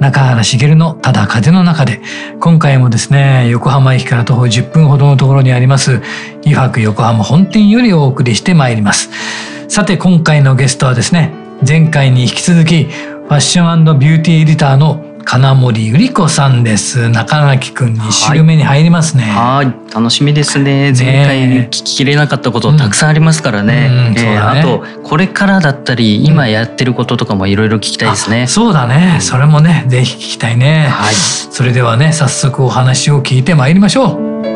中原茂のただ風の中で今回もですね横浜駅から徒歩10分ほどのところにあります湯泊横浜本店よりお送りしてまいります。さて今回のゲストはですね前回に引き続きファッションビューティーエディターの金森ゆり子さんです。中垣くん2週目に入りますね。はい。楽しみですね。前回聞ききれなかったことたくさんありますからね,、うん。えーね、あとこれからだったり今やってることとかもいろいろ聞きたいですね、そうだね。それもねぜひ聞きたいね。はい。それではね早速お話を聞いてまいりましょう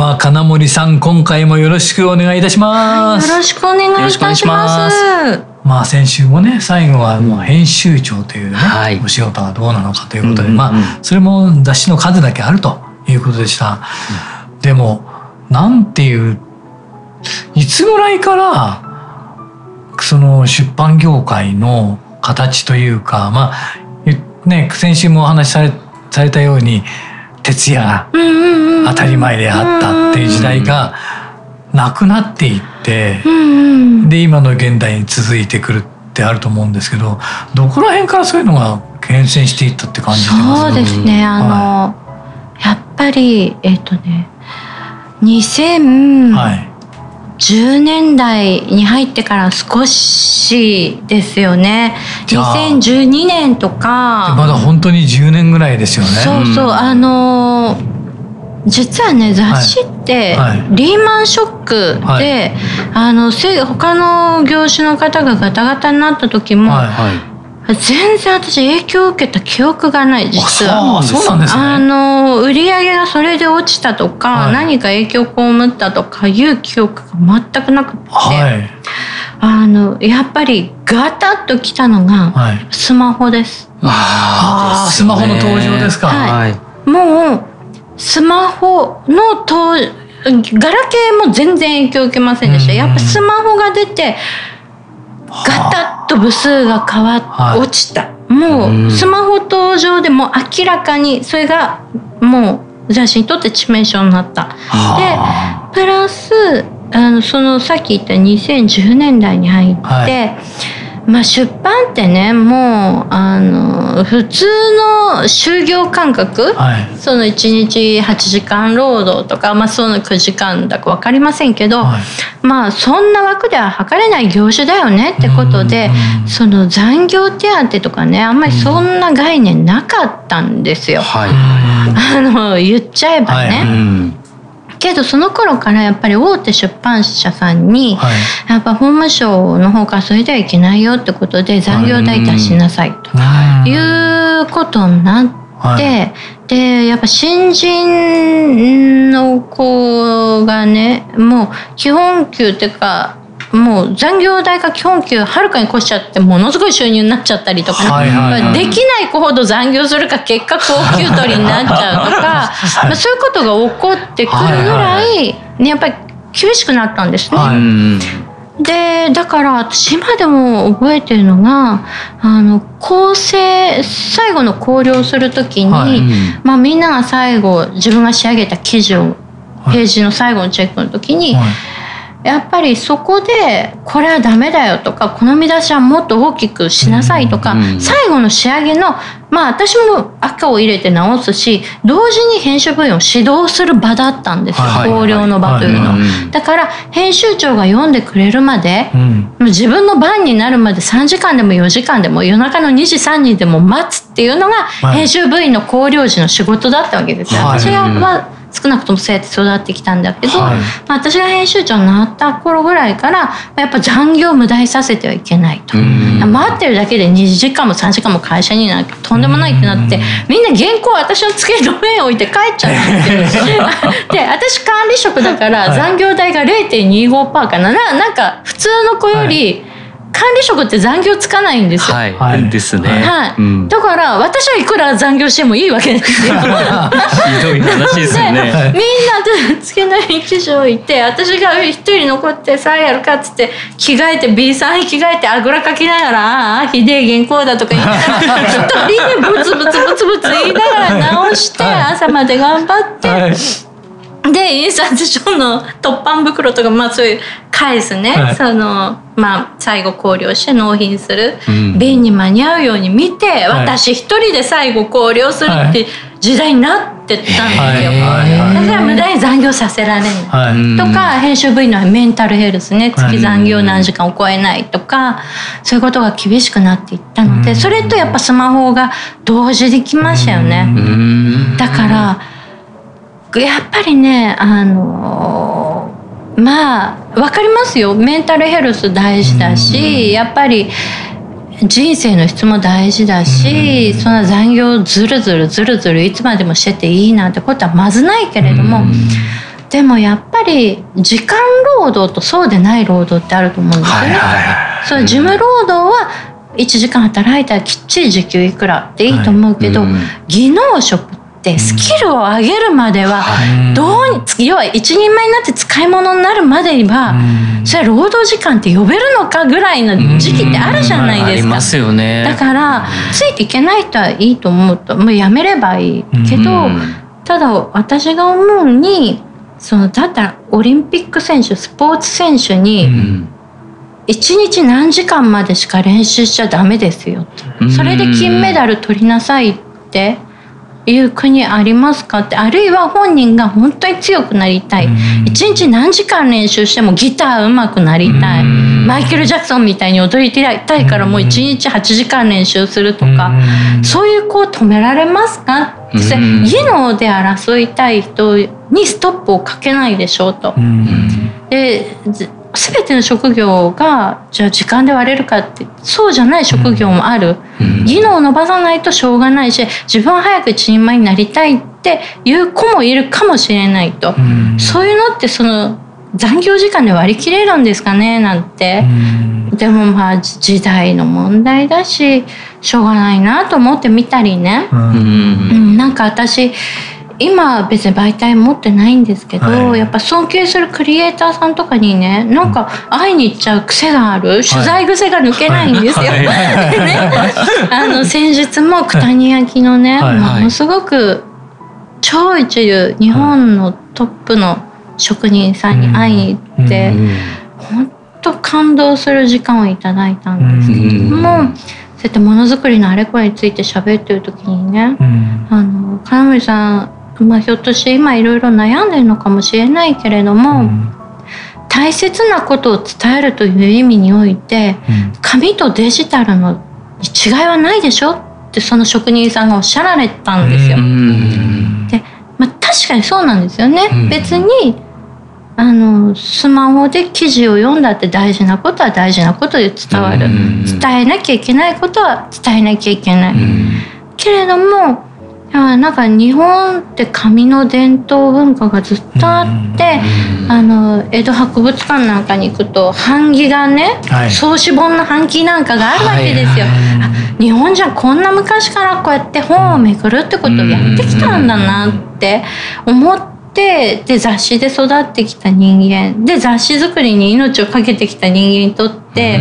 では金森さん今回もよろしくお願いいたします、よろしくお願いいたします。まあ先週もね最後はもう編集長というね、はい、お仕事はどうなのかということで、うんうん、まあそれも雑誌の数だけあるということでした、うん、でもなんていういつぐらいからその出版業界の形というかまあね先週もお話しされされたように徹夜が当たり前であったっていう時代がなくなっていって、で今の現代に続いてくるってあると思うんですけどどこら辺からそういうのが変遷していったって感じてます？そうですね。あの、はい、やっぱりえっ、ー、とね2000、はい10年代に入ってから少しですよね。2012年とか。まだ本当に10年ぐらいですよね。そうそう。あの実はね雑誌ってリーマンショックで、はい。はい、あの他の業種の方がガタガタになった時も、はいはい全然私影響を受けた記憶がない実は。そうなんですね。あの売り上げがそれで落ちたとか、はい、何か影響を被ったとかいう記憶が全くなくて、はい、あのやっぱりガタッときたのがスマホです、はい、スマホの登場ですか、はい、もうスマホの登ガラケーも全然影響を受けませんでした、やっぱスマホが出てガタッと部数が変わっ、はい、落ちた。もうスマホ登場でも明らかにそれがもう雑誌にとって致命傷になった。でプラスあのそのさっき言った2010年代に入って、はいまあ、出版ってねもうあの普通の就業感覚、はい、その1日8時間労働とか、まあ、その9時間だか分かりませんけど、はい、まあそんな枠では測れない業種だよねってことでその残業手当とかねあんまりそんな概念なかったんですよ。はい、あの言っちゃえばね。けどその頃からやっぱり大手出版社さんに、はい、やっぱ法務省の方からそれではいけないよってことで残業代出しなさいということになって。はい、でやっぱ新人の子がねもう基本給っていうかもう残業代が基本給はるかに越しちゃってものすごい収入になっちゃったりとか、はいはいはい、できない子ほど残業するか結果高給取りになっちゃうとか、まあ、そういうことが起こってくるぐらい、ね、やっぱり厳しくなったんですね。はいでだから私今でも覚えてるのがあの構成最後の考慮をする時に、はい、まあ、みんなが最後自分が仕上げた記事をページの最後のチェックの時に、はいやっぱりそこでこれはダメだよとかこの見出しはもっと大きくしなさいとか、うんうん、最後の仕上げのまあ私も赤を入れて直すし同時に編集部員を指導する場だったんですよ考慮の場というの、だから編集長が読んでくれるまで、うん、自分の番になるまで3時間でも4時間でも夜中の2時3時でも待つっていうのが編集部員の考慮時の仕事だったわけですよ。私は少なくともそうやって育ってきたんだけど、はい、まあ、私が編集長になった頃ぐらいからやっぱ残業を無駄にさせてはいけないと。待ってるだけで2時間も3時間も会社になると。んでもないってなってみんな原稿私の机の上に置いて帰っちゃうんですよ。で私管理職だから残業代が0.25%かななんか普通の子より、はい管理職って残業つかないんですよ。はい、ですね。はい、うん、だから私はいくら残業してもいいわけですよ。ひどい話ですね。みんなつけない記事をいて私が一人残ってさあやるかっつって着替えて B さんに着替えてあぐらかきながらああひでえ原稿だとか言いながら 一人でブツブツブツブツ言いながら直して朝まで頑張って。はいで印刷所の突版袋とかまあそういう返すね、はい、そのまあ最後考慮して納品する、うん、便に間に合うように見て、はい、私一人で最後考慮するって時代になってったんですよ。だから無駄に残業させられない、とか編集部員のメンタルヘルスね。月残業何時間を超えないとかそういうことが厳しくなっていったのでそれとやっぱスマホが同時できましたよね。だからやっぱりねあのまあ分かりますよ。メンタルヘルス大事だしやっぱり人生の質も大事だしそんな残業ずるずるずるずるいつまでもしてていいなんてことはまずないけれどもでもやっぱり時間労働とそうでない労働ってあると思うんですよね。そう事務労働は1時間働いたらきっちり時給いくらってい。いと思うけど、技能職ってスキルを上げるまではどう要は一人前になって使い物になるまでにはそれは労働時間って呼べるのかぐらいの時期ってあるじゃないですか。すよね、だからついていけない人はいいと思う。ともうやめればいい。けどただ私が思うにそのだったらオリンピック選手スポーツ選手に一日何時間までしか練習しちゃダメですよそれで金メダル取りなさいっていう国ありますかってあるいは本人が本当に強くなりたい。一日何時間練習してもギター上手くなりたい。マイケル・ジャクソンみたいに踊りたいからもう一日8時間練習するとか。そういう子を止められますか？って技能で争いたい人にストップをかけないでしょうと。で全ての職業がじゃあ時間で割れるかってそうじゃない職業もある、うん、技能を伸ばさないとしょうがないし自分は早く一人前になりたいっていう子もいるかもしれないと、うん、そういうのってその残業時間で割り切れるんですかねなんて、うん、でもまあ時代の問題だししょうがないなと思ってみたりね、うん、なんか私今別に媒体持ってないんですけど、はい、やっぱ尊敬するクリエイターさんとかにねなんか会いに行っちゃう癖がある、取材癖が抜けないんですよ。はい。ね、あの先日も九谷焼のね、はい、ものすごく超一流日本のトップの職人さんに会いに行って、本当感動する時間をいただいたんです。けども。そうやってものづくりのあれこれについて喋ってる時にね、うん、あの金森さんまあ、ひょっとして今いろいろ悩んでるのかもしれないけれども、うん、大切なことを伝えるという意味において、うん、紙とデジタルの違いはないでしょ？ってその職人さんがおっしゃられたんですよ。で、まあ、確かにそうなんですよね。別にあのスマホで記事を読んだって大事なことは大事なことで伝わる。伝えなきゃいけないことは伝えなきゃいけない。けれどもなんか日本って紙の伝統文化がずっとあって、あの江戸博物館なんかに行くと版木がね、はい、草子本の版木なんかがあるわけですよ。日本じゃこんな昔からこうやって本をめくるってことをやってきたんだなって思って。で雑誌で育ってきた人間で雑誌作りに命を懸けてきた人間にとって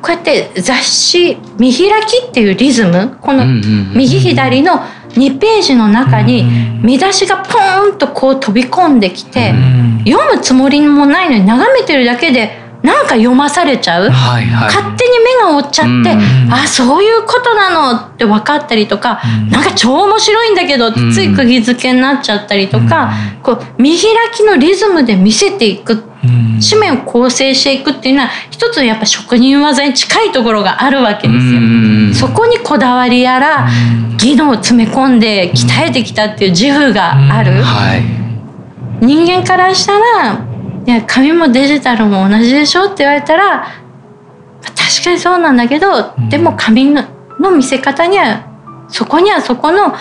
こうやって雑誌見開きっていうリズムこの右左の2ページの中に見出しがポーンとこう飛び込んできて、読むつもりもないのに眺めてるだけでなんか読まされちゃう、はいはい、勝手に目が追っちゃって、うん、あそういうことなのって分かったりとか、うん、なんか超面白いんだけどってつい釘付けになっちゃったりとか、うん、こう見開きのリズムで見せていく、紙面を構成していくっていうのは一つやっぱ職人技に近いところがあるわけですよ。そこにこだわりやら技能を詰め込んで鍛えてきたっていう自負がある。はい、人間からしたらいや紙もデジタルも同じでしょって言われたら確かにそうなんだけど、でも紙の見せ方にはそこにはそこの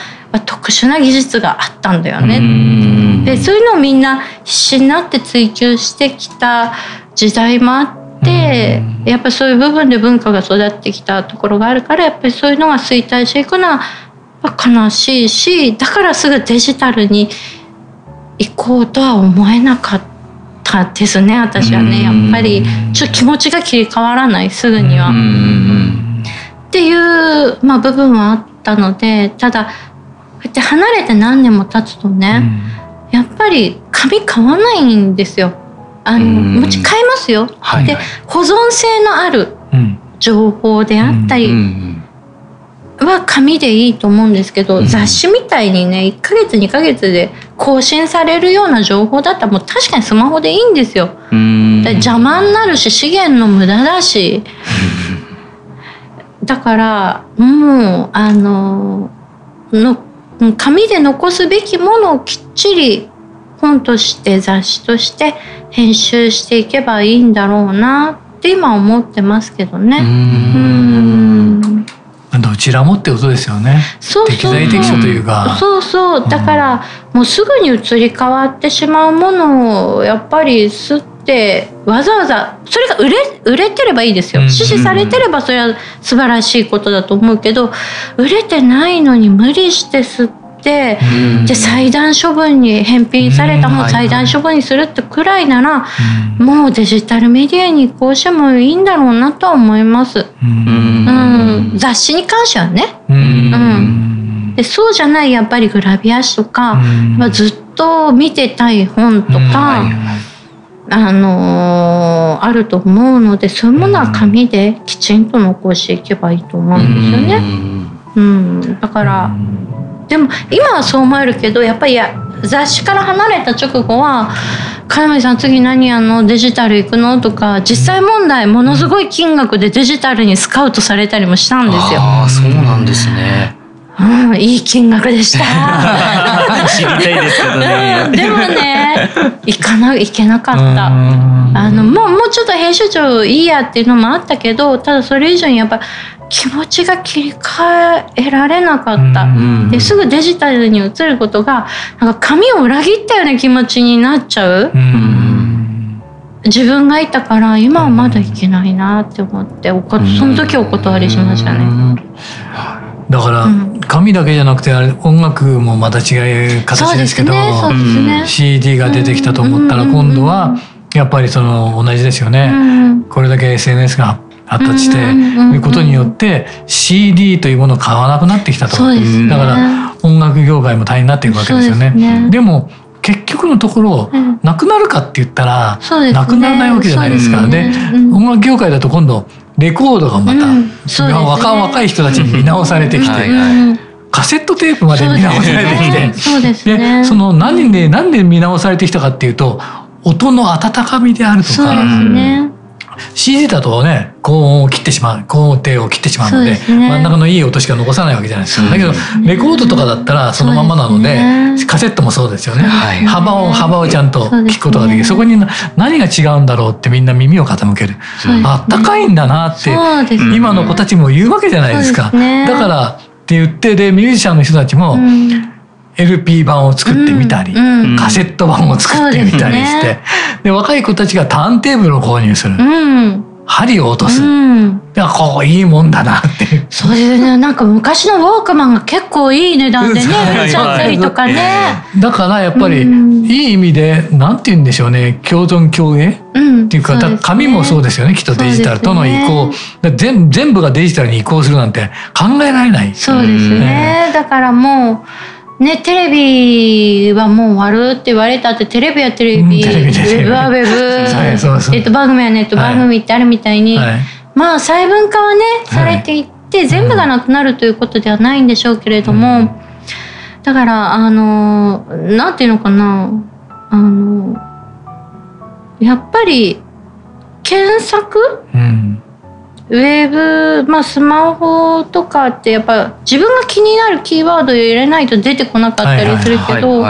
特殊な技術があったんだよね。でそういうのをみんな必死になって追求してきた時代もあってやっぱりそういう部分で文化が育ってきたところがあるからやっぱりそういうのが衰退していくのは悲しいしだからすぐデジタルに行こうとは思えなかった。たですね私はね。やっぱりちょっと気持ちが切り替わらないすぐには。っていう、まあ、部分はあったのでただこうやって離れて何年も経つとね、やっぱり紙買わないんですよ。あのもち買いますよ。はい、で保存性のある情報であったり、は紙でいいと思うんですけど、うん、雑誌みたいにね1ヶ月2ヶ月で更新されるような情報だったらもう確かにスマホでいいんですよ。邪魔になるし資源の無駄だし。だからもうあのの紙で残すべきものをきっちり本として雑誌として編集していけばいいんだろうなって今思ってますけどね。うんどちらもってことですよね。そう適材適所というか。そうそうだから、もうすぐに移り変わってしまうものをやっぱり吸ってわざわざそれが売れ売れてればいいですよ。支持されてればそれは素晴らしいことだと思うけど売れてないのに無理して吸って。で裁断処分に返品された本裁断処分にするってくらいなら、もうデジタルメディアに移行してもいいんだろうなとは思います。うん、雑誌に関してはね。うん。でそうじゃないやっぱりグラビア誌とか、まあ、ずっと見てたい本とか、あのー、あると思うのでそういうものは紙できちんと残していけばいいと思うんですよね。うん、だから、でも今はそう思えるけどやっぱりや雑誌から離れた直後は「金森さん次何やんのデジタル行くの?」とか実際問題ものすごい金額でデジタルにスカウトされたりもしたんですよ。ああそうなんですね。うん、いい金額でした。知りたいですけどね。でもね、行かな、行けなかった。あの、もう、もうちょっと編集長いいやっていうのもあったけど、ただそれ以上にやっぱ。気持ちが切り替えられなかった。ですぐデジタルに移ることが、なんか紙を裏切ったような気持ちになっちゃう。自分がいたから今はまだいけないなって思っておこその時お断りしましたね。だから紙だけじゃなくてあれ音楽もまた違う形ですけど、ね CD が出てきたと思ったら今度はやっぱりその同じですよね、これだけ SNS が発達していることによって CD というものを買わなくなってきたと、だから音楽業界も大変になっていくわけですよね。でも結局のところ、うん、なくなるかって言ったら、ね、なくならないわけじゃないですか。で、音楽業界だと今度レコードがまた、うん。ね、若若い人たちに見直されてきて、カセットテープまで見直されてきて、そうですね、でその何で何で見直されてきたかっていうと音の温かみであるとか。ね、CD だとね高音を切ってしまう高音程を切ってしまうので、ね、真ん中のいい音しか残さないわけじゃないですか、だけどレコードとかだったらそのままなので、ね、カセットもそうですよね、はい、幅を幅をちゃんと聞くことができる。そ,、こに何が違うんだろうってみんな耳を傾ける、あったかいんだなって、今の子たちも言うわけじゃないですか。だからって言ってでミュージシャンの人たちも、LP 版を作ってみたり、うんうん、カセット版を作ってみたりして、で、ね、若い子たちがターンテーブルを購入する。うん。針を落とす、うん、いやこういいもんだなって。そうですね。なんか昔のウォークマンが結構いい値段でね売っちゃったりとかね。だからやっぱり、いい意味でなんて言うんでしょうね。共存共栄、うん、っていうか、ね、紙もそうですよね。きっとデジタルとの移行、ね、全全部がデジタルに移行するなんて考えられない。そうですね、だからもうね、テレビはもう終わるって言われたってテレビはテレビ、うん、テレビウェブはウェブ、えっと、番組はネット番組ってあるみたいに、はい、まあ細分化はねされていって、はい、全部がなくなるということではないんでしょうけれども、うん、だからあのなんていうのかなあのやっぱり検索、うんウェブ、まあ、スマホとかってやっぱ自分が気になるキーワードを入れないと出てこなかったりするけど。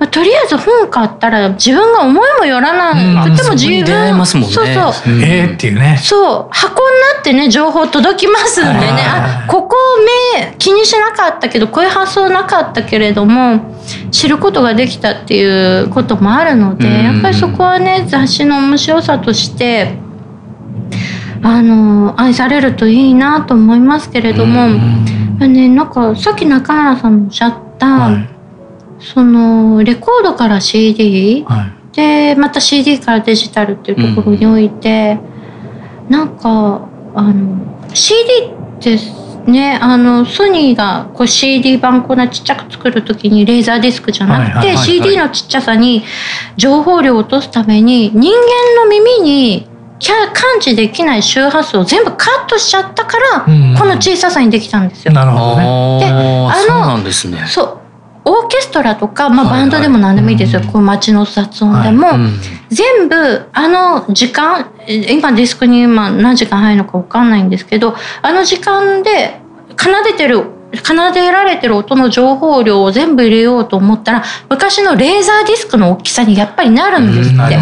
まあ、とりあえず本買ったら自分が思いもよらない、うん、とても自分、ね、そうそう、えー、っていうね。そう。箱になってね情報届きますんでね。あここ目気にしなかったけどこういう発想なかったけれども知ることができたっていうこともあるので、やっぱりそこはね雑誌の面白さとしてあの愛されるといいなと思いますけれども、ね、なんかさっき中原さんもおっしゃった、はい、そのレコードから CD、はい、でまた CD からデジタルっていうところにおいて、うん、なんかあの CD ってね、あのソニーがこう CD 版こんなちっちゃく作る時にレーザーディスクじゃなくて CD のちっちゃさに情報量を落とすために人間の耳に感知できない周波数を全部カットしちゃったから、この小ささにできたんですよ。なるほどね。で、あのそうなんですね。そうオーケストラとか、まあ、バンドでも何でもいいですよ、はいはい、こう街の雑音でも、はいうん、全部あの時間今ディスクに今何時間入るのか分かんないんですけどあの時間で奏でてる奏でられてる音の情報量を全部入れようと思ったら昔のレーザーディスクの大きさにやっぱりなるんですって。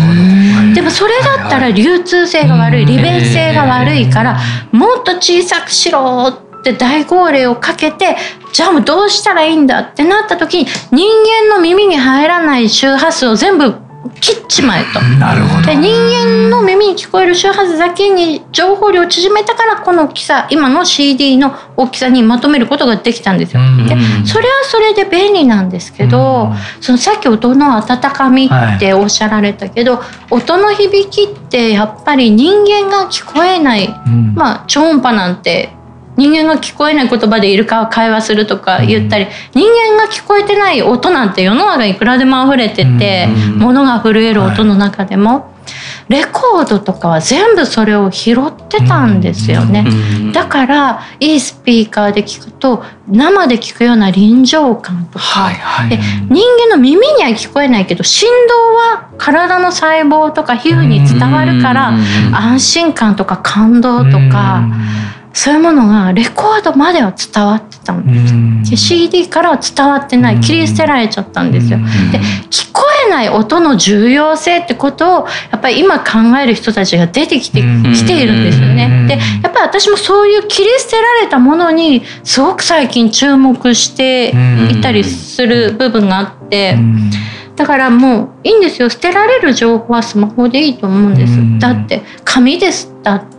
でもそれだったら流通性が悪い利便性が悪いからもっと小さくしろって大号令をかけてじゃあもうどうしたらいいんだってなった時に人間の耳に入らない周波数を全部切っちまえと。なるほど。で人間の耳に聞こえる周波数だけに情報量を縮めたからこの大きさ今の CD の大きさにまとめることができたんですよ。でそれはそれで便利なんですけどそのさっき音の温かみっておっしゃられたけど、はい、音の響きってやっぱり人間が聞こえない、まあ超音波なんて人間が聞こえない言葉でイルカは会話するとか言ったり、人間が聞こえてない音なんて世の中いくらでも溢れてて、物が震える音の中でも。レコードとかは全部それを拾ってたんですよね、だからいいスピーカーで聞くと生で聞くような臨場感とか、はいはい、で人間の耳には聞こえないけど振動は体の細胞とか皮膚に伝わるから安心感とか感動とか。そういうものがレコードまでは伝わってたん。です。で CD からは伝わってない。切り捨てられちゃったんですよ。で聞こえない音の重要性ってことをやっぱり今考える人たちが出てきてきているんですよね。でやっぱり私もそういう切り捨てられたものにすごく最近注目していたりする部分があって。だからもういいんですよ。捨てられる情報はスマホでいいと思うんです。だって紙です。だって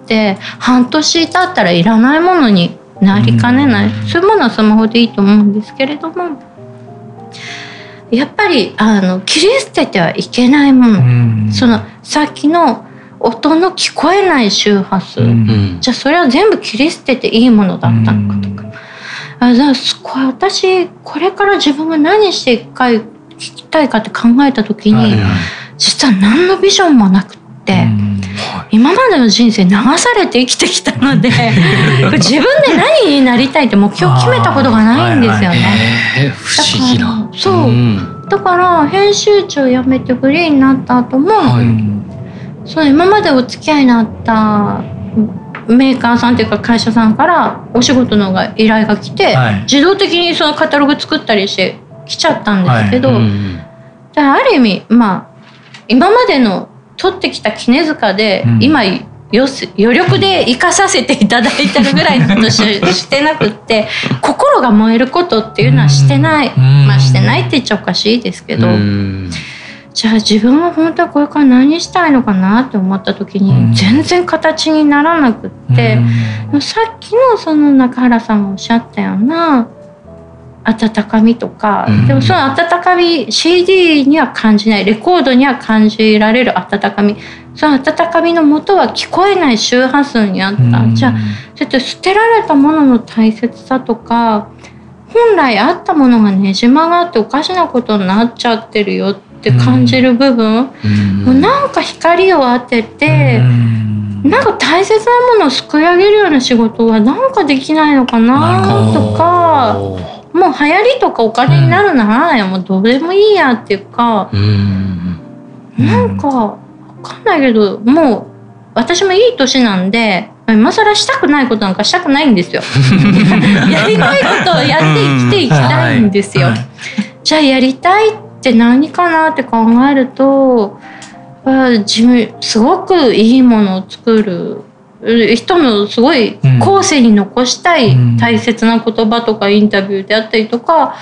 半年経ったらいらないものになりかねない。そういうものはスマホでいいと思うんですけれども。やっぱりあの切り捨ててはいけないもの。そのさっきの音の聞こえない周波数。じゃあそれは全部切り捨てていいものだったのかとか。あじゃあ私これから自分が何していくか聞きたいかって考えた時に、はいはい、実は何のビジョンもなくって。今までの人生流されて生きてきたので 自分で何になりたいって目標決めたことがないんですよね。はいはい、不思議な。そう、うん、だから編集長辞めてフリーになった後も、はい、その今までお付き合いになったメーカーさんっていうか会社さんからお仕事の依頼が来て、はい、自動的にそのカタログ作ったりして来ちゃったんですけど、はい。うん、ある意味まあ今までの取ってきた絹塚で、うん、今よ余力で生かさせていただいてるぐらいのことししてなくって 心が燃えることっていうのはしてない、まあしてないって言っちゃおかしいですけど、じゃあ自分は本当はこれから何したいのかなって思った時に全然形にならなくって、うん、さっきのその中原さんがおっしゃったような温かみとか、うん、でもその温かみ CD には感じないレコードには感じられる温かみ。その温かみのもとは聞こえない周波数にあった、うん、じゃあちょっと捨てられたものの大切さとか本来あったものがねじ曲がっておかしなことになっちゃってるよって感じる部分、うん、もうなんか光を当てて、うん、なんか大切なものをすくい上げるような仕事はなんかできないのかなとかもう流行りとかお金になるなら、うん、もうどうでもいいやっていうか、うん、なんか。かんないけどもう私もいい年なんで今更したくないことなんかしたくないんですよ。やりたいことをやって生きていきたいんですよ。はいはい、じゃあやりたいって何かなって考えると自分すごくいいものを作る人のすごい後世に残したい大切な言葉とかインタビューであったりとか、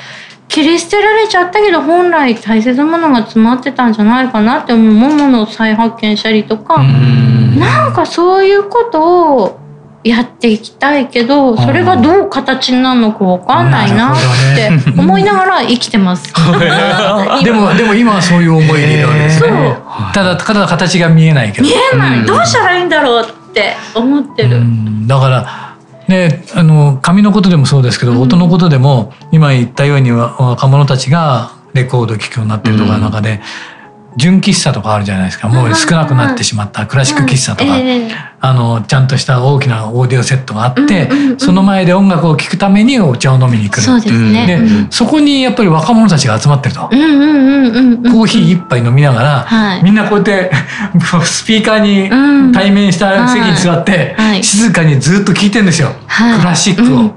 切り捨てられちゃったけど本来大切なものが詰まってたんじゃないかなって思うものを再発見したりとかなんかそういうことをやっていきたいけどそれがどう形になるのか分かんないなって思いながら生きてます。でもでも今はそういう思いでいるわけですね。ただただ形が見えないけど。見えない。どうしたらいいんだろうって思ってる。だからであの紙のことでもそうですけど、音のことでも今言ったように若者たちがレコード聴くようになってるとかの中で、純喫茶とかあるじゃないですか。もう少なくなってしまったクラシック喫茶とか、あのちゃんとした大きなオーディオセットがあって、その前で音楽を聴くためにお茶を飲みに来るそうですね、で、そこにやっぱり若者たちが集まってると、コーヒー一杯飲みながら、はい、みんなこうやって スピーカーに対面した席に座って、静かにずっと聴いてるんですよ、クラシックを、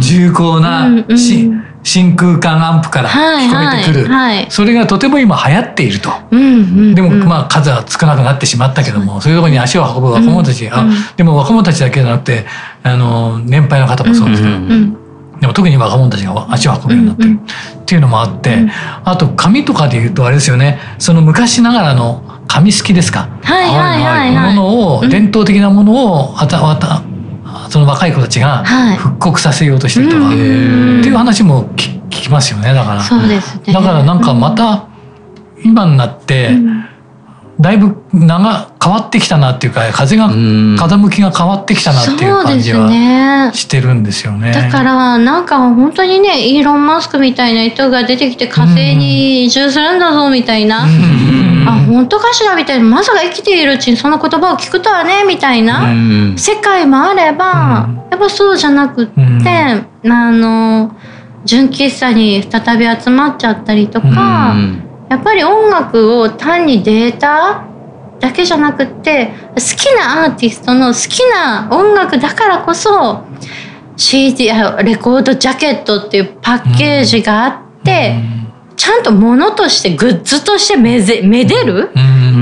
重厚なし、真空管アンプから聞こえてくる、はい。はい、それがとても今流行っていると、うんうんうん、でもまあ数は少なくなってしまったけどもそういうところに足を運ぶ若者たち、うん、あでも若者たちだけじゃなくてあの年配の方もそうですけど、うんうんうん。でも特に若者たちが足を運ぶようになってるっていうのもあって、うんうん、あと紙とかで言うとあれですよね。その昔ながらの紙好きですか、はいはいはいはい、ものを、伝統的なものをあたあたその若い子たちが復刻させようとしてるとか、はい、っていう話も聞きますよねだから。そうですね。だからなんかまた今になって、だいぶ長変わってきたなっていうか風が風向きが変わってきたなっていう感じはしてるんですよね。だからなんか本当にねイーロン・マスクみたいな人が出てきて火星に移住するんだぞみたいな。あ本当かしらみたいな。まさか生きているうちにその言葉を聞くとはねみたいな世界もあれば、やっぱそうじゃなくって、あの純喫茶に再び集まっちゃったりとか、やっぱり音楽を単にデータだけじゃなくって好きなアーティストの好きな音楽だからこそ CD レコードジャケットっていうパッケージがあって、ちゃんと物としてグッズとしてめぜめでる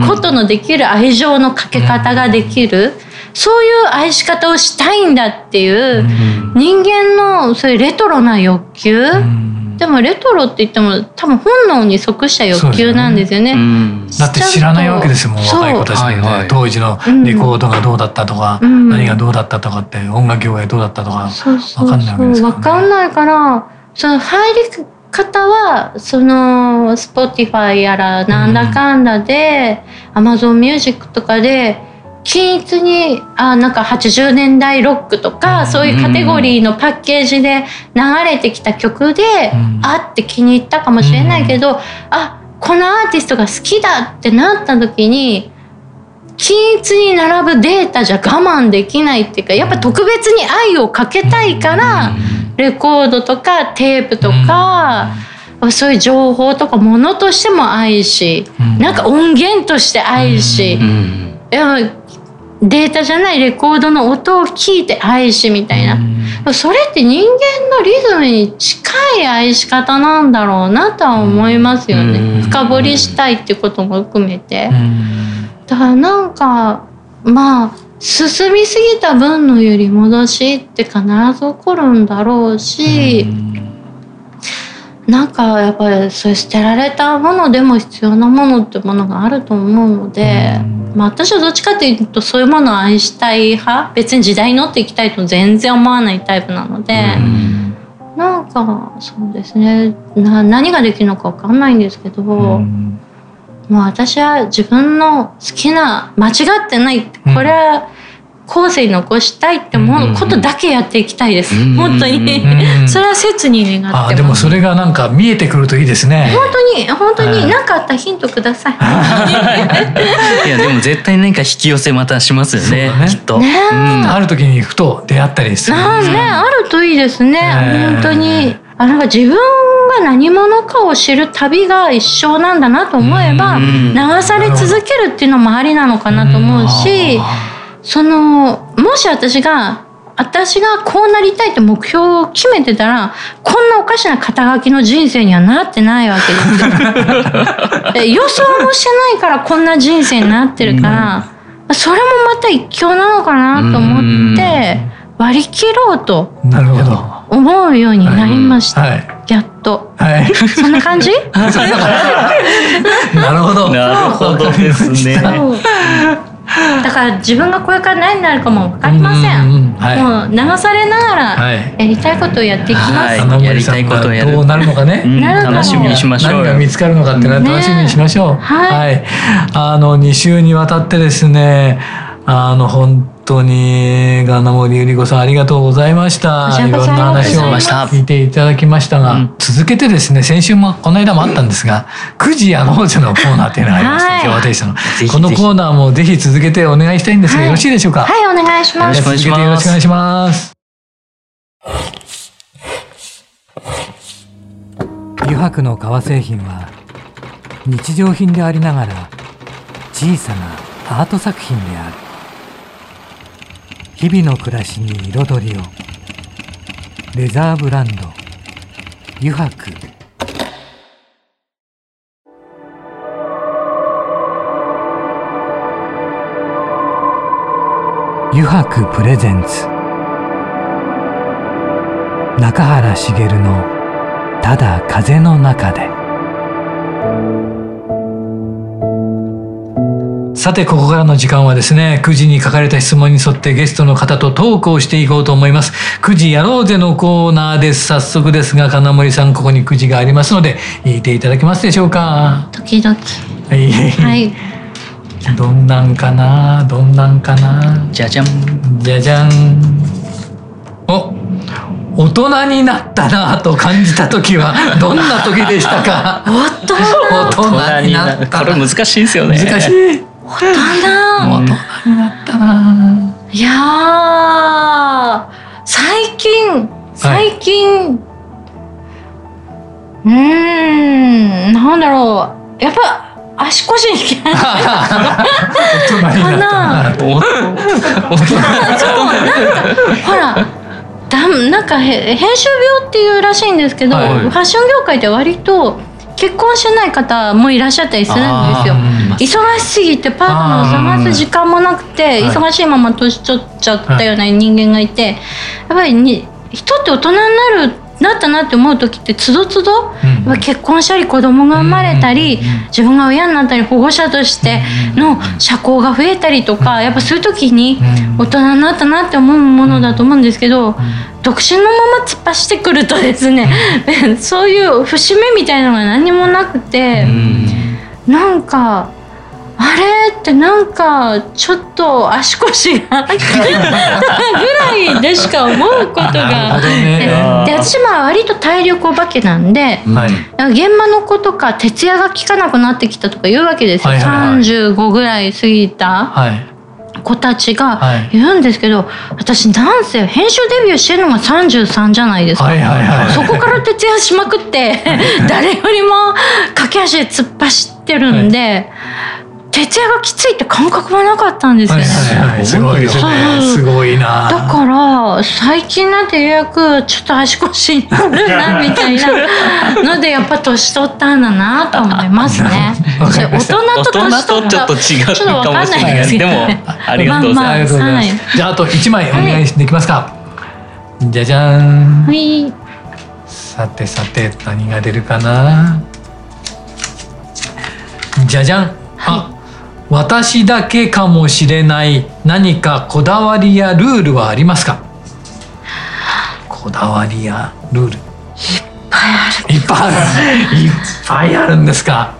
ことのできる愛情のかけ方ができる。そういう愛し方をしたいんだっていう人間のそういうレトロな欲求、でもレトロって言っても多分本能に即した欲求なんですよね。ね。だって知らないわけですもん若い子たちね、はいはい、当時のレコードがどうだったとか、うん、何がどうだったとかって音楽業界どうだったとか分かんないわけですから、ね、分かんないからその入り方はその Spotify やらなんだかんだで、うん、Amazon Music とかで均一にあなんか80年代ロックとか、そういうカテゴリーのパッケージで流れてきた曲で、あって気に入ったかもしれないけど、あこのアーティストが好きだってなった時に均一に並ぶデータじゃ我慢できないっていうかやっぱ特別に愛をかけたいからレコードとかテープとか。そういう情報とかものとしても愛し、なんか音源として愛し、いやデータじゃないレコードの音を聞いて愛しみたいな、うん、それって人間のリズムに近い愛し方なんだろうなとは思いますよね、うん、深掘りしたいってことも含めて、うん、だからなんかまあ進みすぎた分の揺り戻しって必ず起こるんだろうし、なんかやっぱりそういう捨てられたものでも必要なものってものがあると思うので、まあ、私はどっちかというとそういうものを愛したい派別に時代に乗っていきたいと全然思わないタイプなので、ん。なんかそうですね。な何ができるのか分かんないんですけど、もう私は自分の好きな間違ってないこれは、後世に残したいって思うことだけやっていきたいです、うん、本当に、それは切に願ってあでもそれがなんか見えてくるといいですね。本当に本当に何かあったらヒントください。い。やでも絶対何か引き寄せまたしますよねね。きっと、ね。うん、ある時にふと出会ったりする、ね、ねあるといいですね、本当に。あなんか自分が何者かを知る旅が一生なんだなと思えば流され続けるっていうのもありなのかなと思うし、そのもし私が私がこうなりたいって目標を決めてたらこんなおかしな肩書きの人生にはなってないわけです よ。予想もしてないからこんな人生になってるから、うん、それもまた一興なのかなと思って割り切ろうと思うようになりました。はいはいやっと。はい。そんな感じ？なるほど。なるほどですね。だから自分がこれから何になるかも分かりません、うんうんはい、もう流されながらやりたいことをやっていきます、はい。はい、やりたいことをやる。どうなるのかね、うん、楽しみにしましょう何が見つかるのかっていうのは楽しみにしましょう、ね、はい、あの2週にわたってですねあの本当に金森ゆり子さんありがとうございました。いろんな話を聞いていただきましたが、うん、続けてですね、先週もこの間もあったんですが、9時や農女のコーナーっていうのがありまして、今日私のこのコーナーもぜひ続けてお願いしたいんですが、はい、よろしいでしょうか？はい、お願いします。よろしくお願いします。油白の革製品は日常品でありながら小さなアート作品である。日々の暮らしに彩りを。レザーブランド。油白油白プレゼンツ。中原茂の「ただ風の中で」さてここからの時間はですね9時に書かれた質問に沿ってゲストの方とトークをしていこうと思います。9時やろうぜのコーナーです。早速ですが金森さんここに9時がありますので言っていただけますでしょうか？時々はい、はい、どんなんかな？どんなんかな？じゃじゃん。じゃじゃん。お大人になったなと感じた時は どんな時でしたか？大人。になった。これ難しいですよね。難しい大人。大人になったな。いや最近最近、はい、うんなんだろう。やっぱ足腰にき。ないかな。そうなんかほらだなんか編集病っていうらしいんですけど、はい、ファッション業界って割と結婚してない方もいらっしゃったりするんですよ。忙しすぎてパートナーを探す時間もなくて忙しいまま年取っちゃったような人間がいてやっぱりに人って大人になるなったなって思う時ってつどつど、うん、結婚したり子供が生まれたり、自分が親になったり保護者としての社交が増えたりとかやっぱそういう時に大人になったなって思うものだと思うんですけど、独身のまま突っ走ってくるとですね、そういう節目みたいなのが何もなくて、うなんかあれってなんかちょっと足腰が でしか思うことが、ね、で私は割と体力お化けなんで、はい、現場の子とか徹夜が効かなくなってきたとか言うわけですよ、はいはいはい、35ぐらい過ぎた。子たちが言うんですけど、はい、私なんせ編集デビューしてるのが33じゃないですか、はいはいはい、そこから徹夜しまくって 誰よりも駆け足で突っ走ってるんで、はい徹夜がきついって感覚はなかったんですよね。はいはいはい、すごいですね。すごいな。だから最近なんて予約ちょっと足腰になるなみたいな のでやっぱ年取ったんだなと思いますね。大人と年取ったちょっと違うかもしれないですけど、ね、ありがとうございます。まあまあはい、じゃああと一枚お願いできますか。はい、じゃじゃん。はい。さてさて何が出るかなじゃじゃん、はい、私だけかもしれない。何かこだわりやルールはありますか？こだわりやルール。いっぱいある。いっぱいある。いっぱいあるんですか？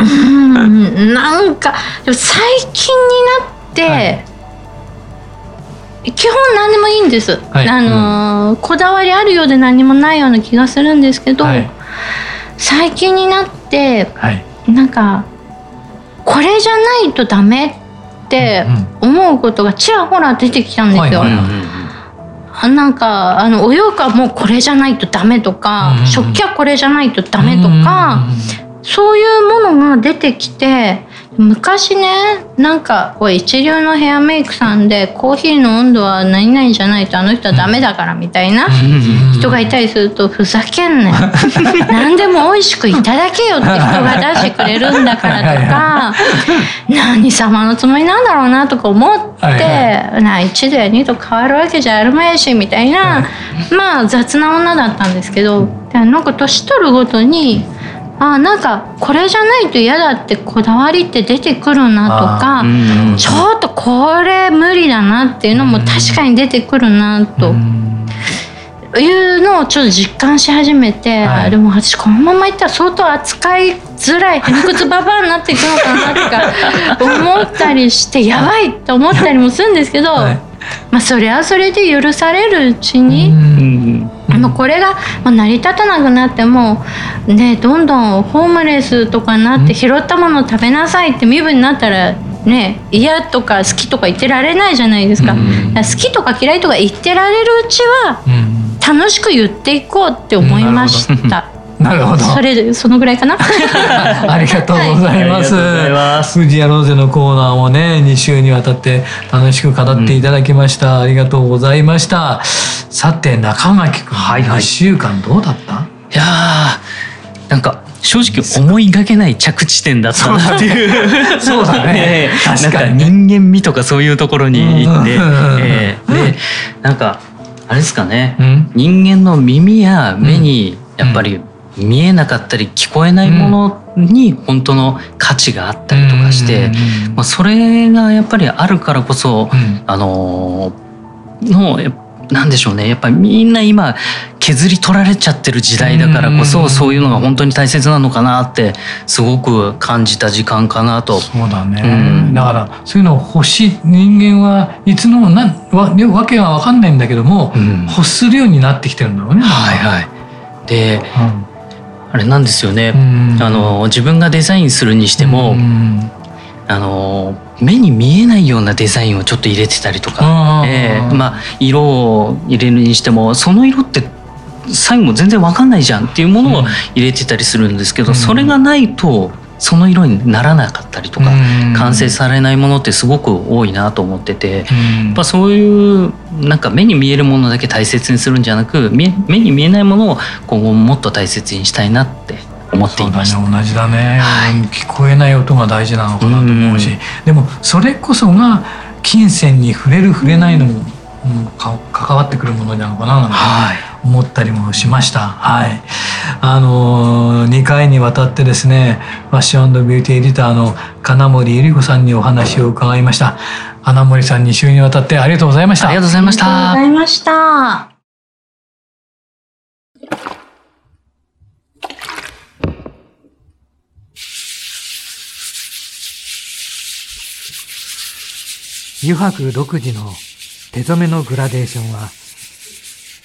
うんなんか最近になって、はい。基本何でもいいんです、はい、あの、うん、こだわりあるようで何もないような気がするんですけど、はい、最近になって、はい、なんかこれじゃないとダメって思うことがちらほら出てきたんですよ。なんかあのお洋服はもうこれじゃないとダメとか、食器はこれじゃないとダメとか、そういうものが出てきて昔ねなんかこう一流のヘアメイクさんでコーヒーの温度は何々じゃないとあの人はダメだからみたいな人がいたりするとふざけんねん 何でも美味しくいただけよって人が出してくれるんだからとか何様のつもりなんだろうなとか思ってな1度や2度変わるわけじゃあるまいしみたいなまあ雑な女だったんですけどなんか年取るごとに。あなんかこれじゃないと嫌だってこだわりって出てくるなとか、ちょっとこれ無理だなっていうのも確かに出てくるなと。いうのをちょっと実感し始めて、はい、でも私このままいったら相当扱いづらい偏屈ババアになっていくのかなとか思ったりしてやばいって思ったりもするんですけど、はい、まあそれはそれで許されるうちに。あのこれが成り立たなくなってもねどんどんホームレスとかになって拾ったものを食べなさいって身分になったらね嫌とか好きとか言ってられないじゃないですか,、好きとか嫌いとか言ってられるうちは楽しく言っていこうって思いました。なるほど。それそのぐらいかな？ありがとうございます。はい、富士屋ローゼのコーナーもね、2週にわたって楽しく語っていただきました。うん、ありがとうございました。さて中垣君、はいはい、1週間どうだった？いやなんか正直思いがけない着地点だったなっていう そうだね 確かに人間味とかそういうところに行って、えー、でなんかあれですかね、うん、人間の耳や目にやっぱり見えなかったり聞こえないものに本当の価値があったりとかして、まあ、それがやっぱりあるからこそ、あののなんでしょうね。やっぱりみんな今削り取られちゃってる時代だからこそそういうのが本当に大切なのかなってすごく感じた時間かなと。そうだね、うん、だからそういうのを欲しい人間はいつのなわわけは分かんないんだけども、うん、欲するようになってきてるんだろうね。はいはい、で、うんあれなんですよね、あの自分がデザインするにしても、あの目に見えないようなデザインをちょっと入れてたりとか、えー、まあ、色を入れるにしてもその色って最後全然分かんないじゃんっていうものを入れてたりするんですけど、うん、それがないとその色にならなかったりとか、完成されないものってすごく多いなと思ってて、やっぱそういうなんか目に見えるものだけ大切にするんじゃなく目に見えないものを今後もっと大切にしたいなって思っていました。ね、同じだね、はい、聞こえない音が大事なのかなと思うし、でもそれこそが金銭に触れる触れないのも、うん、関わってくるものなのかななんて、思ったりもしました。はい。あの2回にわたってですね、ファッションビューティーエディターの金森ゆり子さんにお話を伺いました。金森さん2週にわたってありがとうございました。ありがとうございました。ありがとうございました。油白独自の手染めのグラデーションは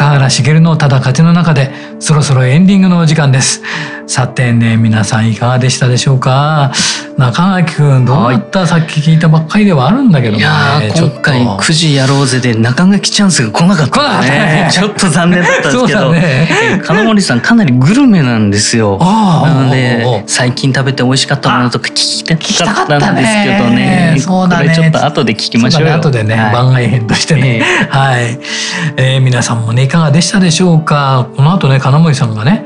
中原茂のただ風の中でそろそろエンディングのお時間です。さてね皆さんいかがでしたでしょうか？中垣君どういった、さっき聞いたばっかりではあるんだけども、ね、いや今回9時やろうぜで中垣チャンスが来なかったね。ちょっと残念だったんですけど、ね、金森さんかなりグルメなんですよ。なので最近食べて美味しかったものとか聞きたかったんですけどね。そうだね。これちょっと後で聞きましょうよ、ね、後でね、はい、番外編としてね、えー、はい、えー、皆さんもねいかがでしたでしょうか？この後ね金森さんがね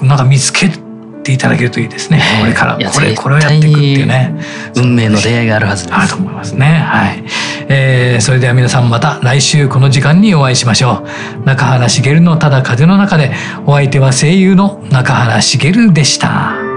なんか見つけていただけるといいですね。これからこれこれをやっていくっていうね。運命の出会いがあるはずです。あると思いますね。はい。えー、それでは皆さんまた来週この時間にお会いしましょう。中原茂のただ風の中でお相手は声優の中原茂でした。